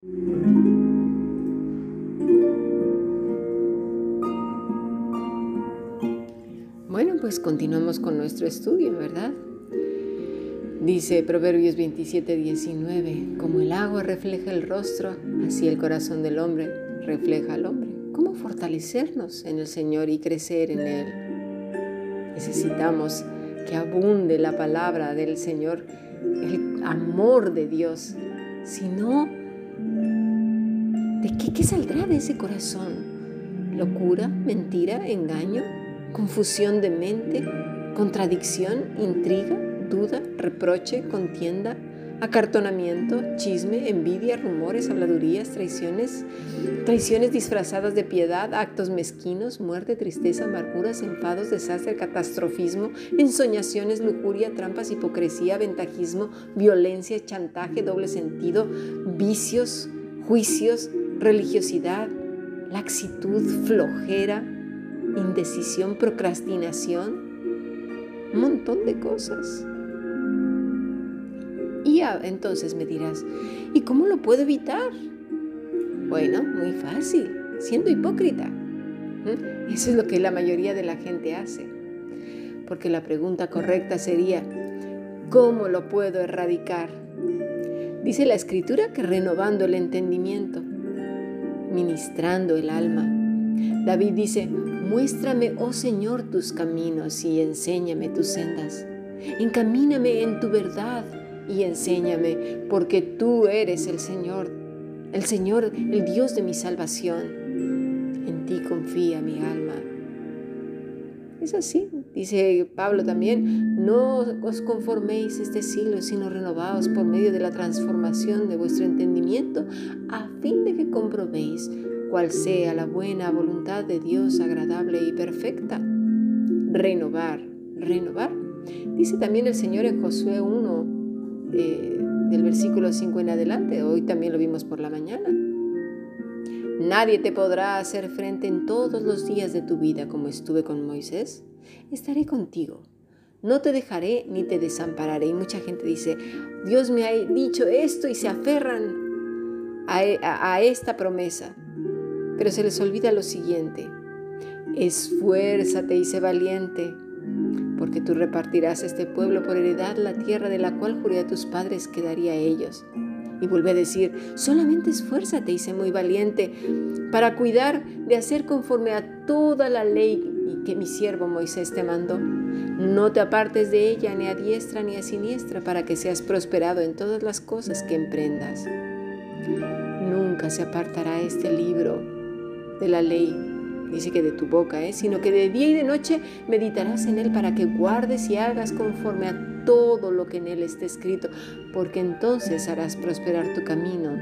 Bueno, pues continuamos con nuestro estudio, ¿verdad? Dice Proverbios 27, 19, como el agua refleja el rostro, así el corazón del hombre refleja al hombre. ¿Cómo fortalecernos en el Señor y crecer en Él? Necesitamos que abunde la palabra del Señor, el amor de Dios. Si no, ¿de qué, saldrá de ese corazón? ¿Locura, mentira, engaño, confusión de mente, contradicción, intriga? duda, reproche, contienda, acartonamiento, chisme, envidia, rumores, habladurías, traiciones, traiciones disfrazadas de piedad, actos mezquinos, muerte, tristeza, amarguras, enfados, desastre, catastrofismo, ensoñaciones, lujuria, trampas, hipocresía, ventajismo, violencia, chantaje, doble sentido, vicios, juicios, religiosidad, laxitud, flojera, indecisión, procrastinación, un montón de cosas. Entonces me dirás, ¿y cómo lo puedo evitar? Bueno, muy fácil, siendo hipócrita. ¿Mm? Eso es lo que la mayoría de la gente hace. Porque la pregunta correcta sería, ¿cómo lo puedo erradicar? Dice la escritura que renovando el entendimiento, ministrando el alma. David dice, muéstrame, oh Señor, tus caminos y enséñame tus sendas. Encamíname en tu verdad y enséñame, porque tú eres el Señor, el Señor, el Dios de mi salvación. En ti confía mi alma. Es así, dice Pablo también, no os conforméis este siglo, sino renovaos por medio de la transformación de vuestro entendimiento, a fin de que comprobéis cuál sea la buena voluntad de Dios agradable y perfecta. Renovar, renovar. Dice también el Señor en Josué 1, del versículo 5 en adelante. Hoy también lo vimos por la mañana. Nadie te podrá hacer frente en todos los días de tu vida como estuve con Moisés. Estaré contigo. No te dejaré ni te desampararé. Y mucha gente dice, Dios me ha dicho esto y se aferran a, a esta promesa. Pero se les olvida lo siguiente. Esfuérzate y sé valiente porque tú repartirás a este pueblo por heredad la tierra de la cual juré a tus padres que daría a ellos. Y vuelve a decir, solamente esfuérzate y sé muy valiente para cuidar de hacer conforme a toda la ley que mi siervo Moisés te mandó. No te apartes de ella ni a diestra ni a siniestra para que seas prosperado en todas las cosas que emprendas. Nunca se apartará este libro de la ley dice que de tu boca, ¿eh? sino que de día y de noche meditarás en él para que guardes y hagas conforme a todo lo que en él está escrito, porque entonces harás prosperar tu camino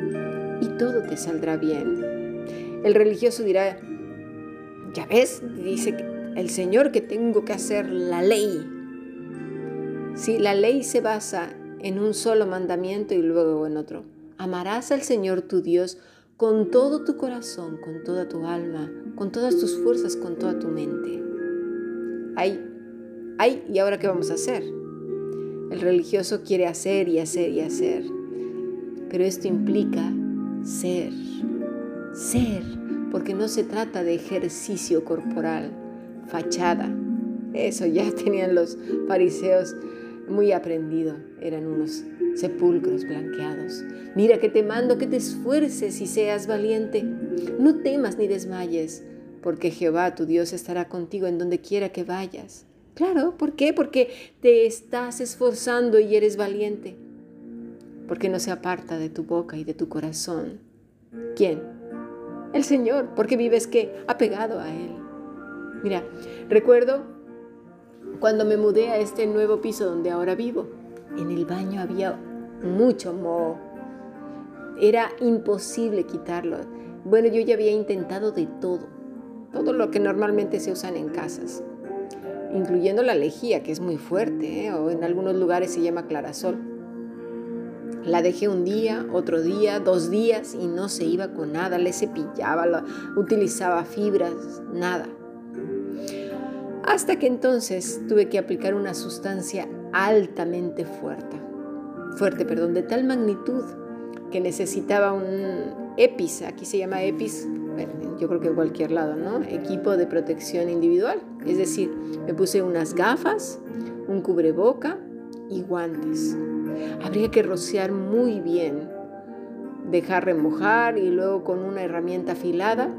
y todo te saldrá bien. El religioso dirá, ya ves, dice el Señor que tengo que hacer la ley. Si la ley se basa en un solo mandamiento y luego en otro, amarás al Señor tu Dios con todo tu corazón, con toda tu alma, con todas tus fuerzas, con toda tu mente. Ay, ay, ¿y ahora qué vamos a hacer? El religioso quiere hacer y hacer y hacer, pero esto implica ser, ser, porque no se trata de ejercicio corporal, fachada. Eso ya tenían los fariseos muy aprendido, eran unos sepulcros blanqueados. Mira que te mando que te esfuerces y seas valiente. No temas ni desmayes, porque Jehová tu Dios estará contigo en donde quiera que vayas. Claro, ¿por qué? Porque te estás esforzando y eres valiente. Porque no se aparta de tu boca y de tu corazón. ¿Quién? El Señor, porque vives que apegado a Él. Mira, recuerdo cuando me mudé a este nuevo piso donde ahora vivo. En el baño había mucho moho. Era imposible quitarlo. Bueno, yo ya había intentado de todo, todo lo que normalmente se usan en casas, incluyendo la lejía, que es muy fuerte, ¿eh? o en algunos lugares se llama clarasol. La dejé un día, otro día, dos días y no se iba con nada, le cepillaba, utilizaba fibras, nada. Hasta que entonces tuve que aplicar una sustancia altamente fuerte, fuerte, perdón, de tal magnitud que necesitaba un EPIS, aquí se llama EPIS, yo creo que en cualquier lado, ¿no? Equipo de protección individual. Es decir, me puse unas gafas, un cubreboca y guantes. Habría que rociar muy bien, dejar remojar y luego con una herramienta afilada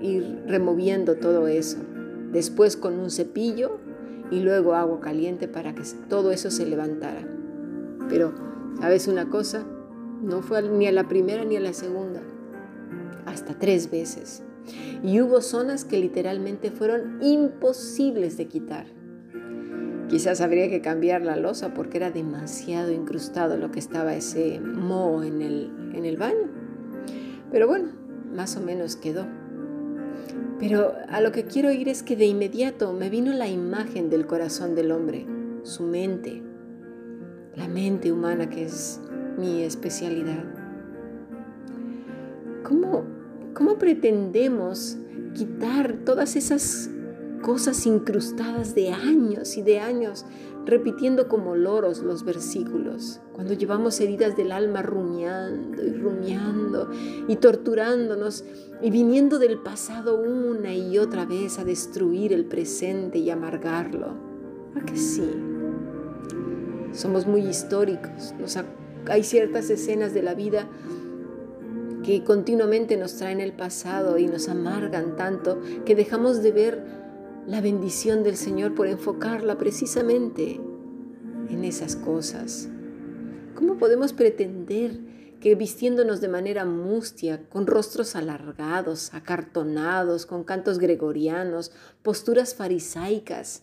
ir removiendo todo eso. Después con un cepillo y luego agua caliente para que todo eso se levantara. Pero, ¿sabes una cosa? No fue ni a la primera ni a la segunda, hasta tres veces. Y hubo zonas que literalmente fueron imposibles de quitar. Quizás habría que cambiar la losa porque era demasiado incrustado lo que estaba ese moho en el, en el baño. Pero bueno, más o menos quedó. Pero a lo que quiero ir es que de inmediato me vino la imagen del corazón del hombre, su mente, la mente humana que es mi especialidad. ¿Cómo, cómo pretendemos quitar todas esas cosas incrustadas de años y de años, repitiendo como loros los versículos, cuando llevamos heridas del alma rumiando y rumiando y torturándonos y viniendo del pasado una y otra vez a destruir el presente y amargarlo. ¿A que sí? Somos muy históricos, hay ciertas escenas de la vida que continuamente nos traen el pasado y nos amargan tanto que dejamos de ver la bendición del Señor por enfocarla precisamente en esas cosas. ¿Cómo podemos pretender que vistiéndonos de manera mustia, con rostros alargados, acartonados, con cantos gregorianos, posturas farisaicas,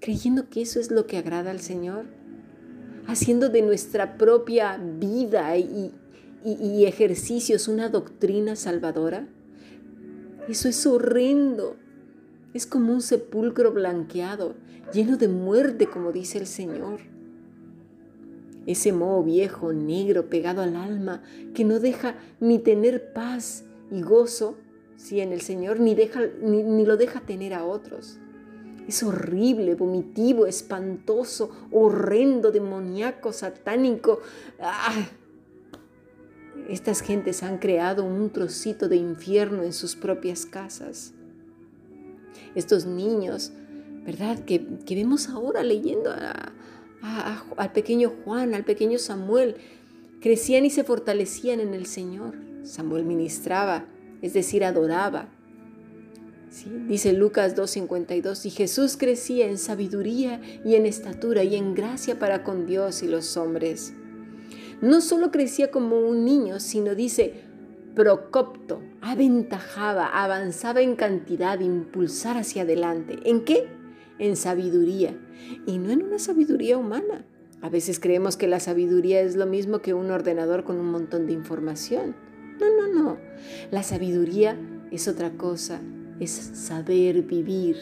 creyendo que eso es lo que agrada al Señor? Haciendo de nuestra propia vida y, y ejercicios una doctrina salvadora? Eso es horrendo. Es como un sepulcro blanqueado, lleno de muerte, como dice el Señor. Ese moho viejo, negro, pegado al alma, que no deja ni tener paz y gozo, si en el Señor, ni, deja, ni, lo deja tener a otros. Es horrible, vomitivo, espantoso, horrendo, demoníaco, satánico. ¡Ah! Estas gentes han creado un trocito de infierno en sus propias casas estos niños, ¿verdad? Que, vemos ahora leyendo al pequeño Juan, al pequeño Samuel, crecían y se fortalecían en el Señor. Samuel ministraba, es decir, adoraba. Dice Lucas 2.52, y Jesús crecía en sabiduría y en estatura y en gracia para con Dios y los hombres. No solo crecía como un niño, sino dice, procopto, aventajaba, avanzaba en cantidad, impulsar hacia adelante. ¿En qué? En sabiduría. Y no en una sabiduría humana. A veces creemos que la sabiduría es lo mismo que un ordenador con un montón de información. No, no, no. La sabiduría es otra cosa, es saber vivir.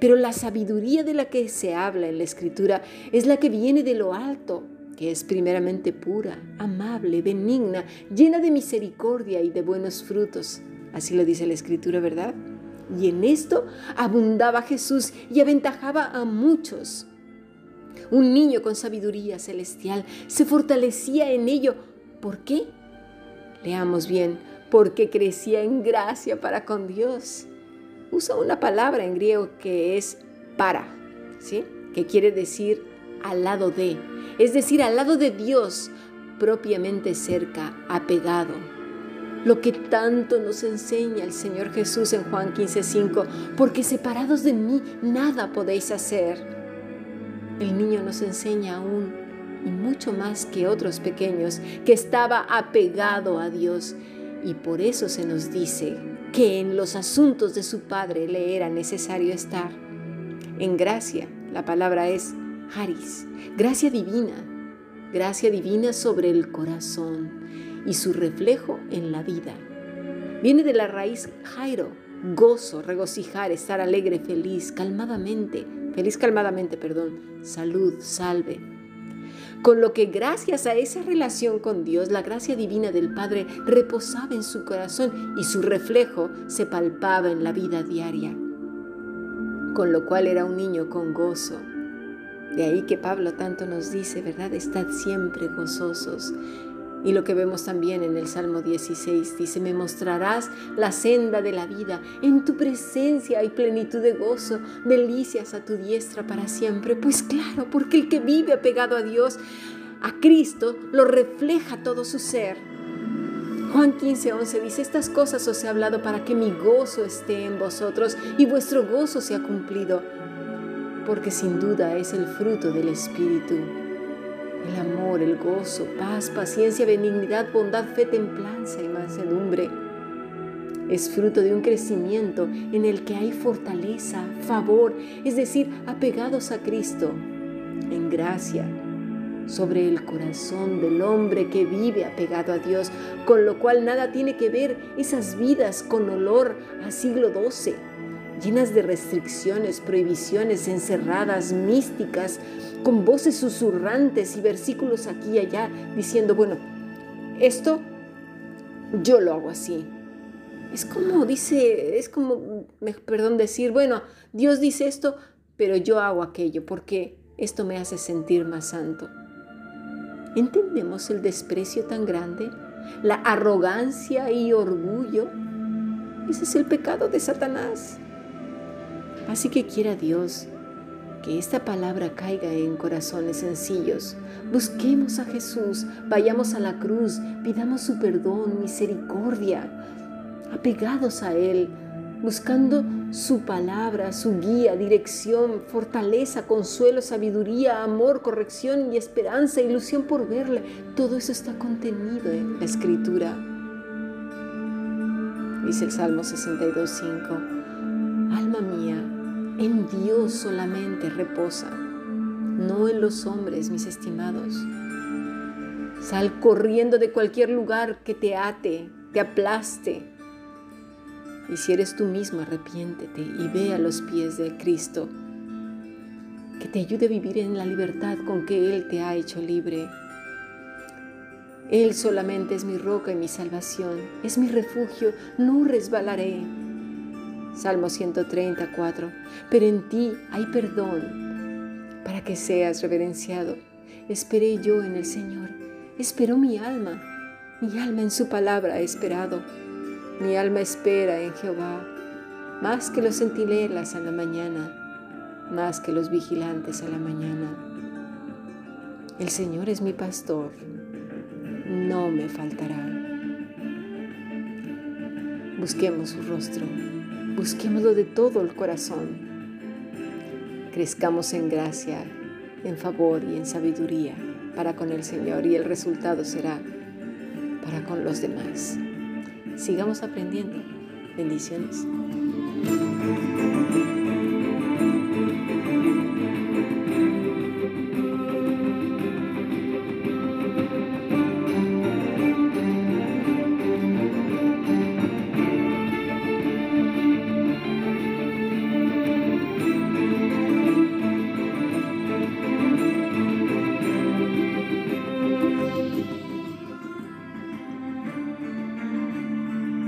Pero la sabiduría de la que se habla en la escritura es la que viene de lo alto, es primeramente pura, amable, benigna, llena de misericordia y de buenos frutos. Así lo dice la Escritura, ¿verdad? Y en esto abundaba Jesús y aventajaba a muchos. Un niño con sabiduría celestial se fortalecía en ello. ¿Por qué? Leamos bien, porque crecía en gracia para con Dios. Usa una palabra en griego que es para, ¿sí? Que quiere decir al lado de, es decir, al lado de Dios, propiamente cerca, apegado. Lo que tanto nos enseña el Señor Jesús en Juan 15:5, porque separados de mí nada podéis hacer. El niño nos enseña aún, y mucho más que otros pequeños, que estaba apegado a Dios, y por eso se nos dice que en los asuntos de su Padre le era necesario estar. En gracia, la palabra es Haris, gracia divina, gracia divina sobre el corazón y su reflejo en la vida. Viene de la raíz Jairo, gozo, regocijar, estar alegre, feliz, calmadamente, feliz calmadamente, perdón, salud, salve. Con lo que gracias a esa relación con Dios, la gracia divina del Padre reposaba en su corazón y su reflejo se palpaba en la vida diaria. Con lo cual era un niño con gozo, de ahí que Pablo tanto nos dice, ¿verdad? Estad siempre gozosos. Y lo que vemos también en el Salmo 16 dice, me mostrarás la senda de la vida, en tu presencia hay plenitud de gozo, delicias a tu diestra para siempre. Pues claro, porque el que vive apegado a Dios, a Cristo, lo refleja todo su ser. Juan 15, 11 dice, estas cosas os he hablado para que mi gozo esté en vosotros y vuestro gozo sea cumplido, porque sin duda es el fruto del Espíritu el amor, el gozo, paz, paciencia, benignidad, bondad, fe, templanza y mansedumbre. Es fruto de un crecimiento en el que hay fortaleza, favor, es decir, apegados a Cristo, en gracia, sobre el corazón del hombre que vive apegado a Dios, con lo cual nada tiene que ver esas vidas con olor a siglo XII llenas de restricciones, prohibiciones, encerradas, místicas, con voces susurrantes y versículos aquí y allá, diciendo, bueno, esto yo lo hago así. Es como dice, es como, perdón, decir, bueno, Dios dice esto, pero yo hago aquello, porque esto me hace sentir más santo. ¿Entendemos el desprecio tan grande? La arrogancia y orgullo. Ese es el pecado de Satanás. Así que quiera Dios que esta palabra caiga en corazones sencillos. Busquemos a Jesús, vayamos a la cruz, pidamos su perdón, misericordia, apegados a Él, buscando su palabra, su guía, dirección, fortaleza, consuelo, sabiduría, amor, corrección y esperanza, ilusión por verle. Todo eso está contenido en la escritura. Dice el Salmo 62.5, Alma mía, en Dios solamente reposa, no en los hombres, mis estimados. Sal corriendo de cualquier lugar que te ate, te aplaste. Y si eres tú mismo, arrepiéntete y ve a los pies de Cristo, que te ayude a vivir en la libertad con que Él te ha hecho libre. Él solamente es mi roca y mi salvación, es mi refugio, no resbalaré. Salmo 134. Pero en ti hay perdón para que seas reverenciado. Esperé yo en el Señor. Esperó mi alma. Mi alma en su palabra ha esperado. Mi alma espera en Jehová, más que los centinelas a la mañana, más que los vigilantes a la mañana. El Señor es mi pastor, no me faltará. Busquemos su rostro. Busquémoslo de todo el corazón. Crezcamos en gracia, en favor y en sabiduría para con el Señor y el resultado será para con los demás. Sigamos aprendiendo. Bendiciones.